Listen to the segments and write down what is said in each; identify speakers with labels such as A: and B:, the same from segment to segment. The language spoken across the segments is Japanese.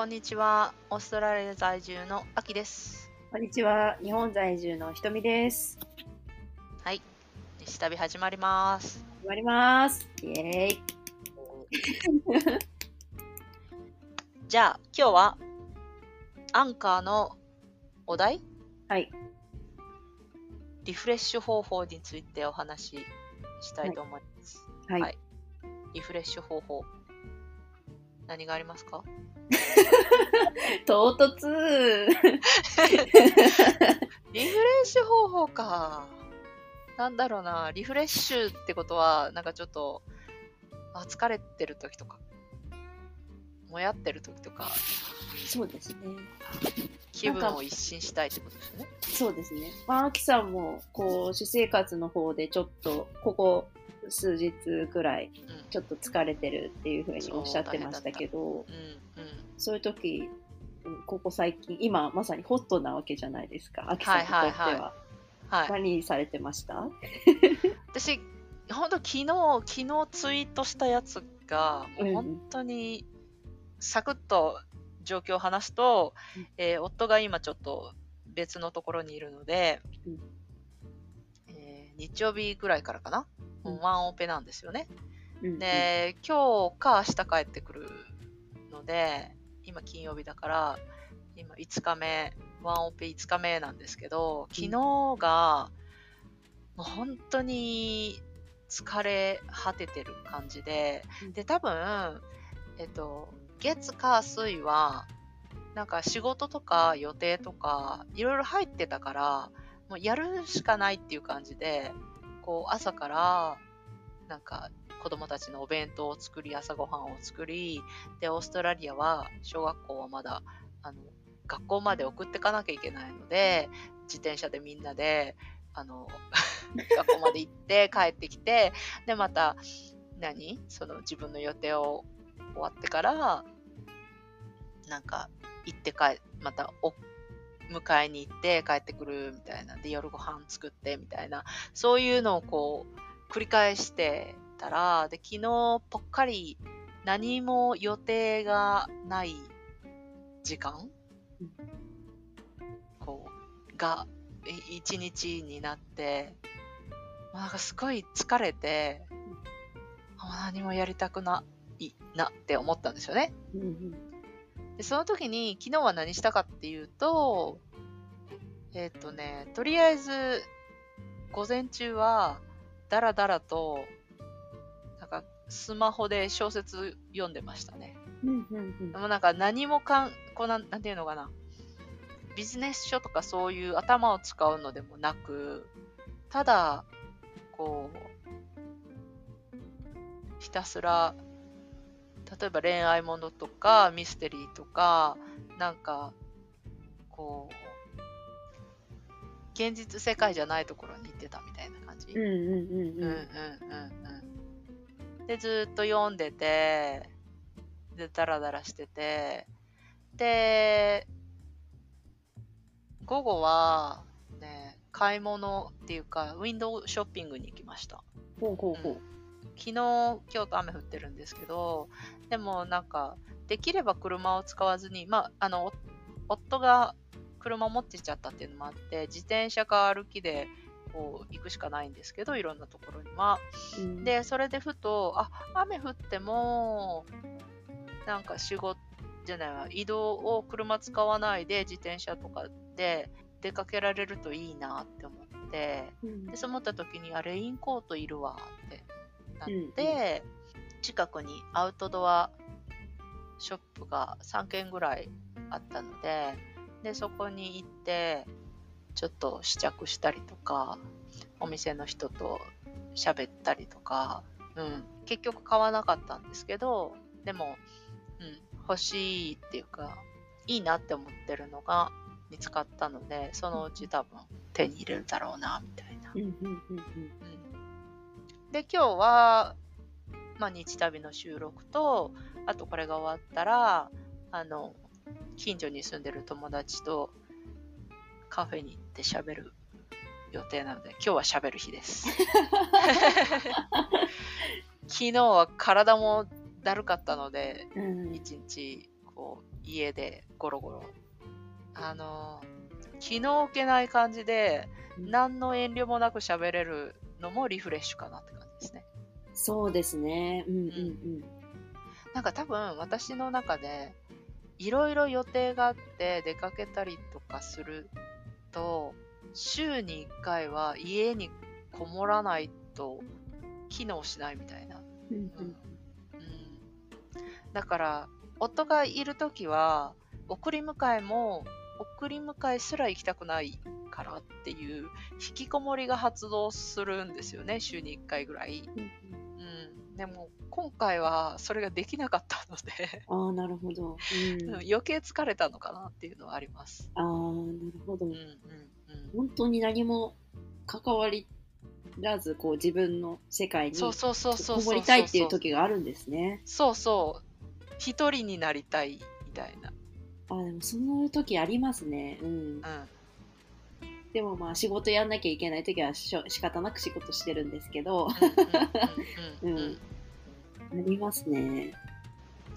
A: こんにちは。オーストラリア在住のアキです。
B: こんにちは。日本在住のひとみです。
A: はい。西旅始まります。
B: 始まります。イエーイ。
A: じゃあ、今日は、アンカーのお題？
B: はい。
A: リフレッシュ方法についてお話ししたいと思います。
B: はい。
A: はいリフレッシュ方法。何がありますか？
B: 唐突。
A: リフレッシュ方法か。なんだろうな。リフレッシュってことは、なんかちょっと、あ疲れてる時とか、もやってる時とか、
B: そうですね。
A: 気分を一新したいってことですよね。
B: そうですね。まあ、アキさんも、こう、私生活の方でちょっと、ここ数日くらい、
A: うん
B: ちょっと疲れてるっていうふうにおっしゃってましたけど、
A: うんうん
B: そういう時、うんここ最近、今まさにホットなわけじゃないですか。アキさんにとっては。
A: はいはいははい。
B: 何されてました？
A: 私、本当昨日、昨日ツイートしたやつが、本当に、サクッと状況を話すと、
B: うん
A: えー夫が今ちょっと別のところにいるので、
B: うん
A: えー日曜日ぐらいからかな、
B: うん
A: ワンオペなんですよね。
B: うん
A: で、今日か明日帰ってくるので、今金曜日だから、今5日目、ワンオペ5日目なんですけど、昨日が、もう本当に疲れ果ててる感じで、
B: うん。
A: で、多分、えっと、月、火、水は、なんか仕事とか予定とか、いろいろ入ってたから、もうやるしかないっていう感じで、こう朝から、なんか子供たちのお弁当を作り、朝ごはんを作り、で、オーストラリアは、小学校はまだ、あの、学校まで送ってかなきゃいけないので、自転車でみんなで、あの、学校まで行って帰ってきて、で、また、何？その自分の予定を終わってから、なんか、行って帰、またお、迎えに行って帰ってくるみたいな。で、夜ご飯作ってみたいな。そういうのをこう、繰り返してたら、で、昨日ぽっかり何も予定がない時間？
B: うん。
A: こう、が、い一日になって、まあなんかすごい疲れて、あ何もやりたくないなって思ったんですよね。
B: うんうん。
A: で、その時に昨日は何したかっていうと、えっ、とね、とりあえず、午前中は、だらだらと、スマホで小説読んでましたね。
B: うんうんうん
A: でもなんか何もかん、こうなん、なんていうのかな。ビジネス書とかそういう頭を使うのでもなく、ただ、こう、ひたすら、例えば恋愛ものとかミステリーとか、なんか、こう、現実世界じゃないところに行ってたみたいな感じ。
B: うんうんうん
A: うんうんうんうん。で、ずーっと読んでて、で、ダラダラしてて、で、午後は、ね、買い物っていうか、ウィンドウショッピングに行きました。
B: ほうほうほう。
A: 昨日、今日と雨降ってるんですけど、でもなんか、できれば車を使わずに、まあ、あの、お夫が車持ってちゃったっていうのもあって、自転車か歩きで、こう、行くしかないんですけど、いろんなところには。
B: うん、
A: で、それでふと、あ、雨降っても、なんか仕事じゃないわ、移動を車使わないで自転車とかで出かけられるといいなって思って、
B: うん。
A: で、そう思った時に、あ、レインコートいるわってなって、近くにアウトドアショップが3軒ぐらいあったので、で、そこに行って、ちょっと試着したりとか、お店の人と喋ったりとか、うん、結局買わなかったんですけど、でも、うん、欲しいっていうか、いいなって思ってるのが見つかったので、そのうち多分手に入れるだろうな、みたいな。
B: うん
A: で、今日は、まあ、日旅の収録と、あとこれが終わったら、あの、近所に住んでる友達とカフェに行って喋る予定なので、今日は喋る日です。昨日は体もだるかったので、
B: うん。
A: 一日、ここう家でゴロゴロ。あの気の置けない感じで
B: うん。
A: 何の遠慮もなく喋れるのもリフレッシュかなって感じですね。
B: そうですね。うん。うん。
A: なんか多分私の中でいろいろ予定があって出かけたりとかすると週に1回は家にこもらないと機能しないみたいな、
B: うん。うん。
A: うん。だから夫がいる時は送り迎えも送り迎えすら行きたくないからっていう引きこもりが発動するんですよね週に1回ぐらい、
B: うん
A: うん、でも今回はそれができなかったので
B: ああ、なるほど。うん
A: うん余計疲れたのかなっていうのはあります。
B: ああ、なるほど
A: うん。うんうん
B: 本当に何も関わりらず、こう自分の世界に
A: そうそうそうそうそう
B: こもりたいっていう時があるんですね。
A: そうそう一人になりたいみたいな。
B: あーでもそういう時ありますね。うん。
A: うん
B: でもまあ仕事やんなきゃいけない時はしょ仕方なく仕事してるんですけど、
A: うん
B: ありますね。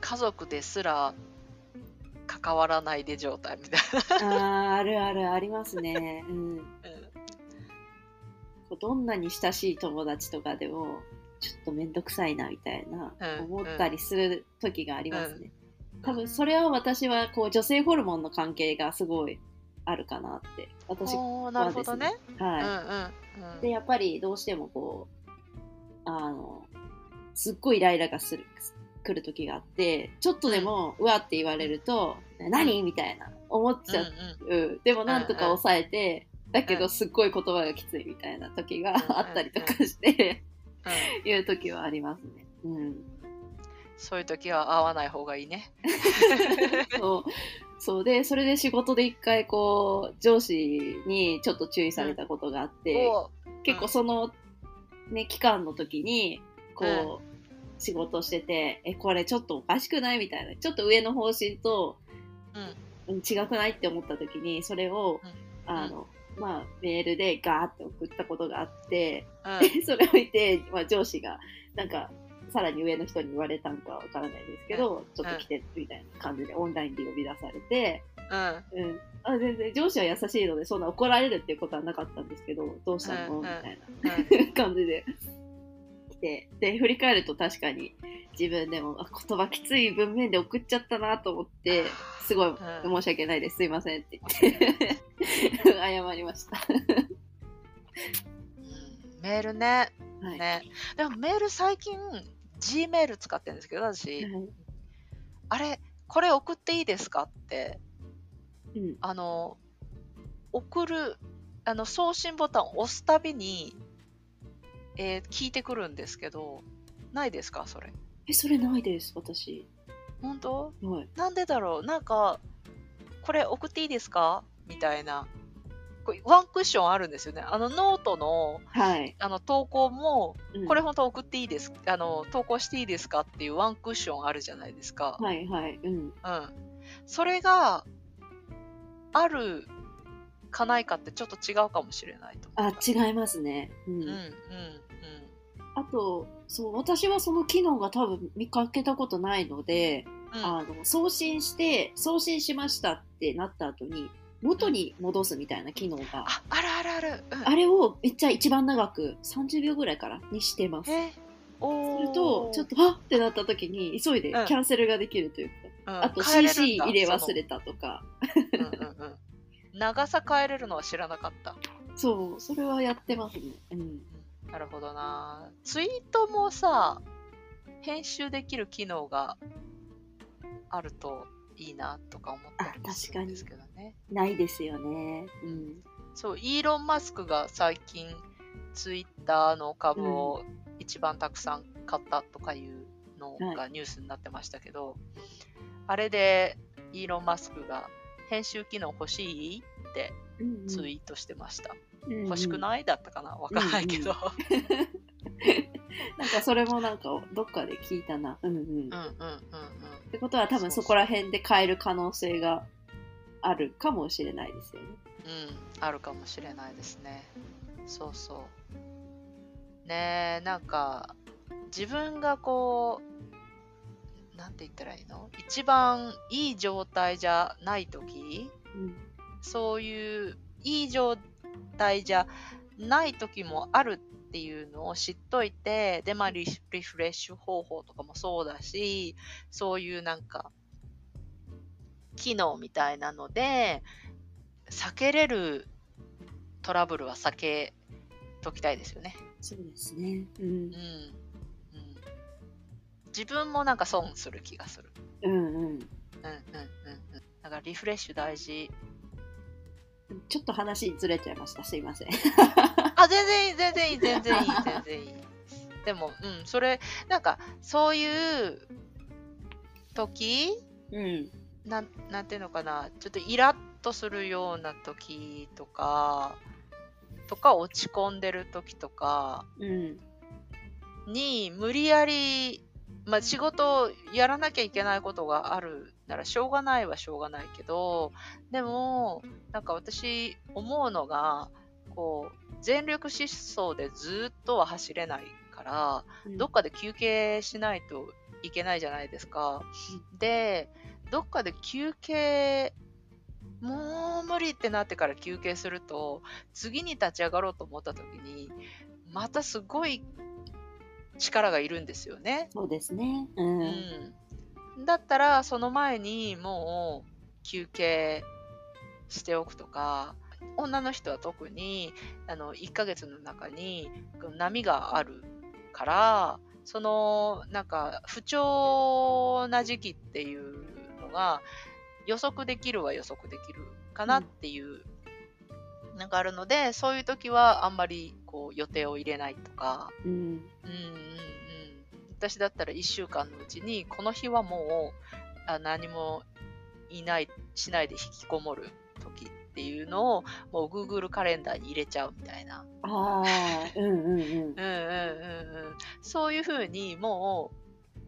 A: 家族ですら関わらないで状態みたい
B: ああ、あるあるありますね。うん。
A: な。
B: こうどんなに親しい友達とかでも、ちょっとめんどくさいなみたいな、思ったりする時がありますね。
A: うん
B: 多分それは私はこう女性ホルモンの関係がすごいあるかなって。私、は
A: おーなるほどね。
B: い。
A: うんうんうん
B: で、やっぱりどうしてもこう、あの、すっごいイライラがする、来る時があって、ちょっとでも、うわって言われると、何？みたいな、思っちゃう。うんでもなんとか抑えて、だけ
A: うん
B: どすっごい言葉がきついみたいな時が
A: うん
B: あったりとかして、
A: うん
B: いう時はありますね。うん。
A: そういう時は会わない方がいいね。
B: そう。そうで、それで仕事で一回こう、上司にちょっと注意されたことがあって、
A: おー
B: 結構その、ね、期間の時に、こう、仕事してて、え、これちょっとおかしくないみたいな。ちょっと上の方針と、
A: うん。
B: うん違くないって思った時に、それを、
A: うん。
B: あの、まあ、メールでガーって送ったことがあって、
A: うん。
B: それを見て、まあ、上司が、なんか、さらに上の人に言われたんかわからないですけど、ちょっと来て、みたいな感じでオンラインで呼び出されて、
A: うん。
B: うん。あ全然、上司は優しいので、そんな怒られるっていうことはなかったんですけど、どうしたの？
A: うん
B: みたい
A: うん
B: な 感じで。来て、で、振り返ると確かに自分でも、あ、言葉きつい文面で送っちゃったなと思って、すごい申し訳ないです、すいませんって言って、謝りました。
A: うん。メールね。
B: はい。
A: ね。でもメール最近 G メール使ってるんですけど、私、
B: はい
A: あれ、これ送っていいですかって、
B: うん。
A: あの、送る、あの、送信ボタンを押すたびに、えー聞いてくるんですけど、ないですかそれ？
B: え、それないです、私。
A: 本当？
B: はい。
A: なんでだろう？なんか、これ送っていいですか？みたいな。これワンクッションあるんですよね。あのノートの
B: はい。
A: あの投稿も、
B: うん
A: これ本当送っていいですあの投稿していいですかっていうワンクッションあるじゃないですか。
B: はいはい。うん。
A: うん。それがあるかないかってちょっと違うかもしれないと。
B: あ、違いますね。うん。
A: うんうん
B: あと、そう、私はその機能が多分見かけたことないので、あの、送信して、送信しましたってなった後に、元に戻すみたいな機能が、
A: あ、あるあるある。うん、
B: あれをめっちゃ一番長く、30秒ぐらいからにしてます。
A: え？お
B: すると、ちょっと、はっってなった時に、急いでキ
A: うん
B: ャンセルができるというか、
A: うん
B: あと CC
A: だ
B: 入れ忘れたとか、
A: うんうんうん。長さ変えれるのは知らなかった。
B: そう、それはやってますね。うん。
A: なるほどな。ツイートもさ、編集できる機能があるといいなとか思ったりもするんですけどね。
B: ないですよね。うん。
A: そう、イーロン・マスクが最近、ツイッターの株を一番たくさん買ったとかいうのがニュースになってましたけど、あれでイーロン・マスクが編集機能欲しいって
B: うんうん
A: ツイートしてました。
B: うんうん
A: 欲しくない？だったかな？わかんないけど。
B: なんかそれもなんかどっかで聞いたな。うんうん。
A: うんうんうんうん。
B: ってことは多分そこら辺で変える可能性があるかもしれないですよね。
A: うん、あるかもしれないですね。そうそう。ねえ、なんか、自分がこう、なんてて言ったらいいの？一番いい状態じゃない時
B: うん
A: そういういい状態じゃない時もあるっていうのを知っといて、で、まあリ、リフレッシュ方法とかもそうだし、そういうなんか、機能みたいなので、避けれるトラブルは避けときたいですよね。
B: そうですね。うん
A: うん。うん、自分もなんか損する気がする。
B: うんうん。
A: うんうんうんうん。だからリフレッシュ大事。
B: ちょっと話ずれちゃいました。すいません。
A: あ、全然いい、全然いい、全然いい、全然いい。でも、うん、それ、なんか、そういう時
B: うん。
A: なん、なんていうのかな、ちょっとイラッとするような時とか、とか落ち込んでる時とか
B: うん。
A: に、無理やり、まあ仕事をやらなきゃいけないことがあるならしょうがないはしょうがないけど、でも、なんか私思うのが、こう、全力疾走でずっとは走れないから、どっかで休憩しないといけないじゃないですか。で、どっかで休憩、もう無理ってなってから休憩すると、次に立ち上がろうと思った時に、またすごい力がいるんですよね。
B: そうですね。うん。
A: うん。だったら、その前にもう休憩しておくとか、女の人は特に、あの、1ヶ月の中に波があるから、その、なんか、不調な時期っていうのが予測できるは予測できるかなっていう、なんかあるので、そういう時はあんまりこう予定を入れないとか、
B: うん。
A: うんうんうん。私だったら1週間のうちに、この日はもうあ何もいない、しないで引きこもる時っていうのを、もう Google カレンダーに入れちゃうみたいな。
B: ああ、うんうんうん。
A: うんうんうんうん。そういうふうにもう、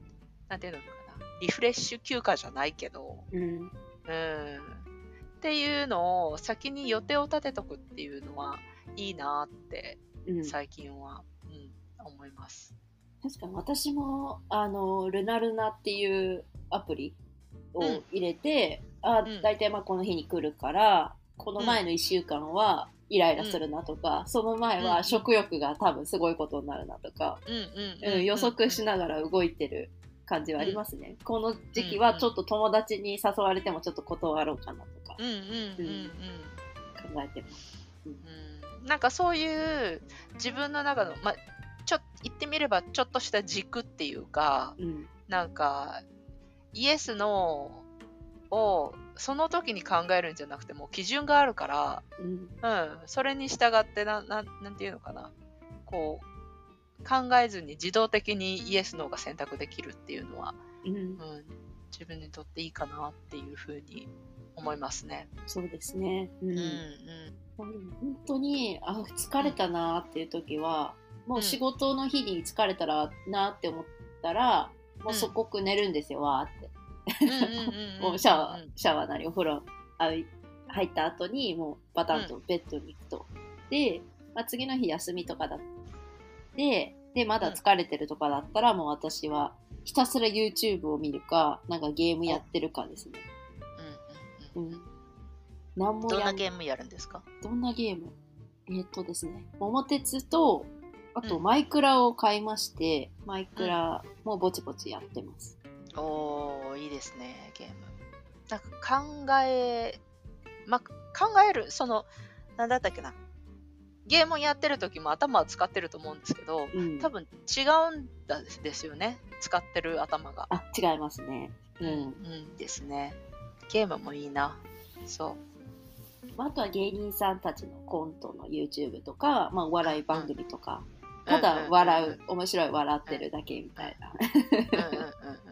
A: なんていうのかな。リフレッシュ休暇じゃないけど、
B: うん。
A: うん。っていうのを先に予定を立てとくっていうのはいいなって
B: うん、
A: 最近は、うん、思います。
B: 確かに私もあのルナルナっていうアプリを入れて、あ
A: うん
B: 大体まあこの日に来るからこの前の1週間はイライラするなとか、その前
A: うん。
B: は食欲が多分すごいことになるなとか、
A: うんうん
B: うん予測しながら動いてる感じはありますね、この時期はちょっと友達に誘われてもちょっと断ろうかなとか
A: うんうんうんうん
B: 考えてます。
A: うん。なんかそういう自分の中の、まあ、ちょ言ってみればちょっとした軸っていうか
B: うん。
A: なんかイエスノーをその時に考えるんじゃなくてもう基準があるから、
B: うん。
A: うん、それに従ってなななんていうのかな。こう考えずに自動的にイエスノーが選択できるっていうのは、
B: うん。
A: うん、自分にとっていいかなっていうふうに思いますね。
B: そうですね。うん。
A: うんうん。
B: 本当にあ疲れたなっていう時はもう仕事の日に疲れたらなって思ったら、もう即刻寝るんですよわーってもうシャワーシャワーなりお風呂入った後にもうバタンとベッドに行くと、で、まあ、次の日休みとかだって。でまだ疲れてるとかだったらもう私はひたすら YouTube を見るかなんかゲームやってるかですね、
A: うんうん
B: もや
A: どんなんゲームやるんですか？
B: どんなゲーム？えーっとですね、桃鉄と、あと
A: うん。
B: マイクラを買いまして、マイクラもぼちぼちやってます。
A: おー、いいですね、ゲーム。なんか考え、ま、考える、その、なんだったっけな。ゲームをやってる時も頭を使ってると思うんですけど、
B: うん。
A: 多分違うんだですよね。使ってる頭が。
B: あ、違いますね。うん。
A: うんですね。ゲームもいいな。そう。
B: まああとは芸人さんたちのコントの YouTube とか、まあ、お笑い番組とか、ただ笑う、面白い笑ってるだけみたいな。
A: うんうんうんうん。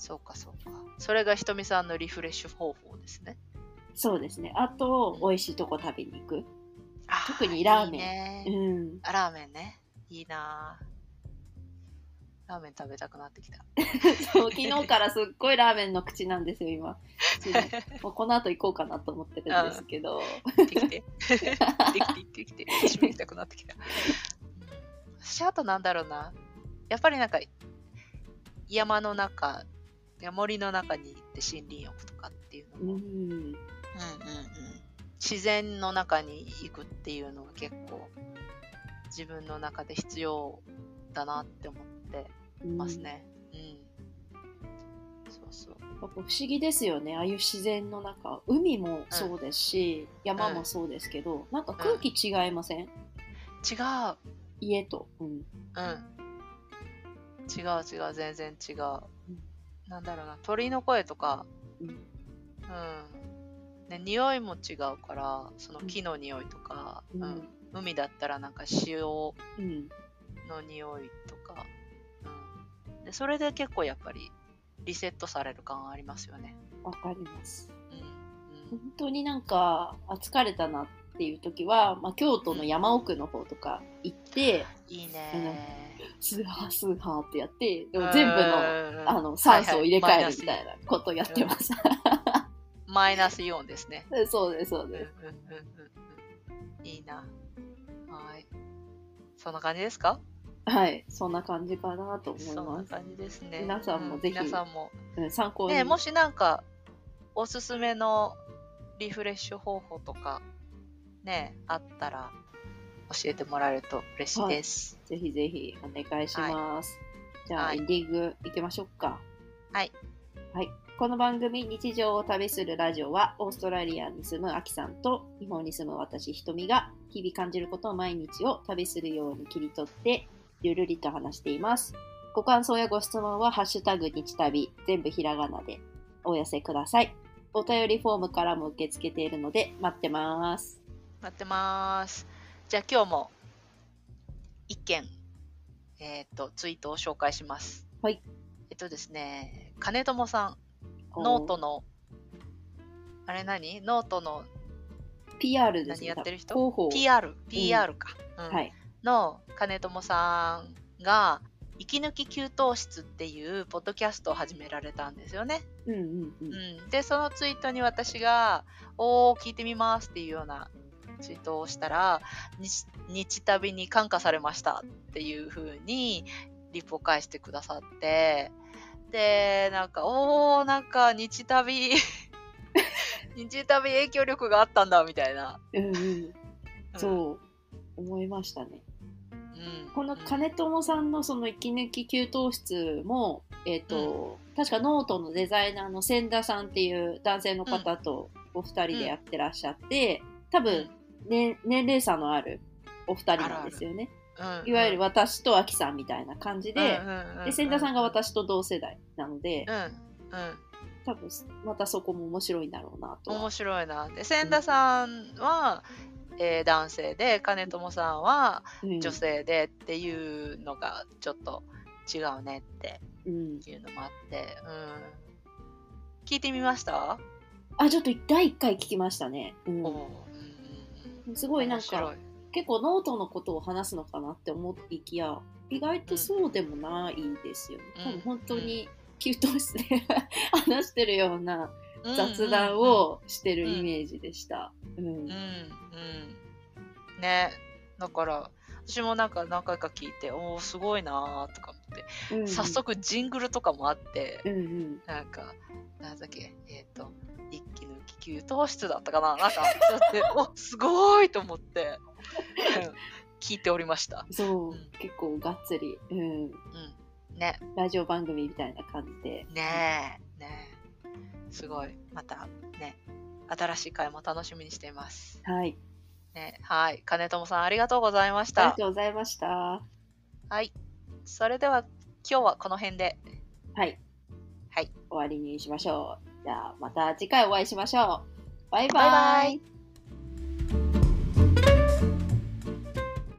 A: そうかそうか。それがひとみさんのリフレッシュ方法ですね。
B: そうですね。あと、美味しいとこ食べに行く。特にラーメン
A: いいね
B: うん。
A: あラーメンね。いいなぁラーメン食べたくなってきた。
B: そう昨日からすっごいラーメンの口なんですよ、今。もうこの後行こうかなと思ってるんですけど。
A: 行ってきて。行ってきて、行ってきて。行きたくなってきた。うん私、あとなんだろうな。やっぱりなんか、山の中いや森の中に行って森林浴とかっていうのも、
B: うん。
A: うんうんうん、自然の中に行くっていうのは結構自分の中で必要だなって思ってますね。うん。そうそう。
B: やっぱ不思議ですよねああいう自然の中海もそうですし、山もそうですけど、なんか空気違いません、
A: 違う。
B: 家と、うん、
A: うん。違う違う、全然違う。なんだろうな、鳥の声とか、
B: うん。
A: うん。ね、匂いも違うから、その木の匂いとか、
B: うん。
A: うん。海だったらなんか塩
B: うん。
A: の匂いとか、うん。で、それで結構やっぱりリセットされる感ありますよね。
B: わかります。
A: うん。
B: 本当になんかあ疲れたなっていう時は、まあ、京都の山奥の方とか行って、
A: うん、いいね
B: スーハースーハーってやってでも全部の
A: の
B: あの酸素を入れ替えるみ
A: い
B: たいなことをやってます。
A: マイナスイオンですね。
B: そうですそう
A: うんうんうん
B: です。
A: うんうん。いいな。はい。そんな感じですか？
B: はい、そんな感じかなと思い
A: そんな
B: ます。
A: 感じですね。
B: 皆さんも
A: う
B: ぜひ
A: 皆さんも。
B: うん、参考に。
A: ねもしなんか、おすすめのリフレッシュ方法とか、ね、あったら、教えてもらえると嬉しいです。
B: ぜひぜひお願いします。じゃあ、
A: はい
B: エンディングいきましょうか。
A: はい。
B: はい。この番組、日常を旅するラジオは、オーストラリアに住むアキさんと、日本に住む私、ひとみが、日々感じることを毎日を旅するように切り取って、ゆるりと話しています。ご感想やご質問は、ハッシュタグ日旅、全部ひらがなでお寄せください。お便りフォームからも受け付けているので、待ってます。
A: 待ってます。じゃあ今日も、一件、えっ、と、ツイートを紹介します。
B: はい。
A: えっとですね、金友さん、ノートの、あれ何？ノートの
B: PR ですね。
A: 何やってる人？
B: 広報。
A: PR、PR か。うん
B: はい。
A: の金友さんが、息抜き給湯室っていうポッドキャストを始められたんですよね。
B: うんうんうん。
A: うん、で、そのツイートに私が、おー、聞いてみますっていうようなツイートをしたら、日日旅に感化されましたっていう風にリプを返してくださって、で、なんか、おー、なんか日旅、日旅影響力があったんだみたいな。
B: うんうん。
A: うん
B: そう、思いましたね。
A: うん
B: この金友さんのその息抜き給湯室も、えっ、と、確かノートのデザイナーの千田さんっていう男性の方とお二人でやってらっしゃって、多分、ね、年齢差のあるお二人なんですよね。
A: うん
B: いわゆる私とアキさんみたいな感じで、
A: うん
B: で千田さんが私と同世代なので、
A: うん、うん。
B: 多分またそこも面白いんだろうなとは。
A: 面白いな。で、千田さんは、えー男性で、金友さんは
B: うん
A: 女性でっていうのがちょっと違うねって
B: うん、
A: いうのもあって、うん。聞いてみました、
B: あ、ちょっと第1回聞きましたね。うん
A: お
B: すごいなんか結構ノートのことを話すのかなって思いきや意外とそうでもないですよね。
A: うん。
B: 多分本当に給湯室で話してるような
A: うん
B: 雑談をしてるイメージでした。うん。
A: うんうん、うん。ね。だから、私もなんか何回か聞いて、おおすごいなーとか思って、
B: うん
A: 早速ジングルとかもあって、
B: うんうん。
A: なんか、なんだっけ、えっ、と、一気抜き給湯室だったかな？なんか、そうやって、おすごいと思って、うん聞いておりました。
B: そう、
A: うん
B: 結構がっつり、うん、
A: うん。ね、
B: ラジオ番組みたいな感じで。
A: ねえ、ねえ。すごい。また、ね、新しい回も楽しみにしています。
B: はい。
A: ね、はい。金友さん、ありがとうございまし
B: ありが
A: た。
B: とうございました。は
A: はい。それでは、今日はこの辺で。
B: い。
A: はい。
B: 終わりにしましょう。じゃあまた次回お会いしましょう。バイバイ。
A: バイバ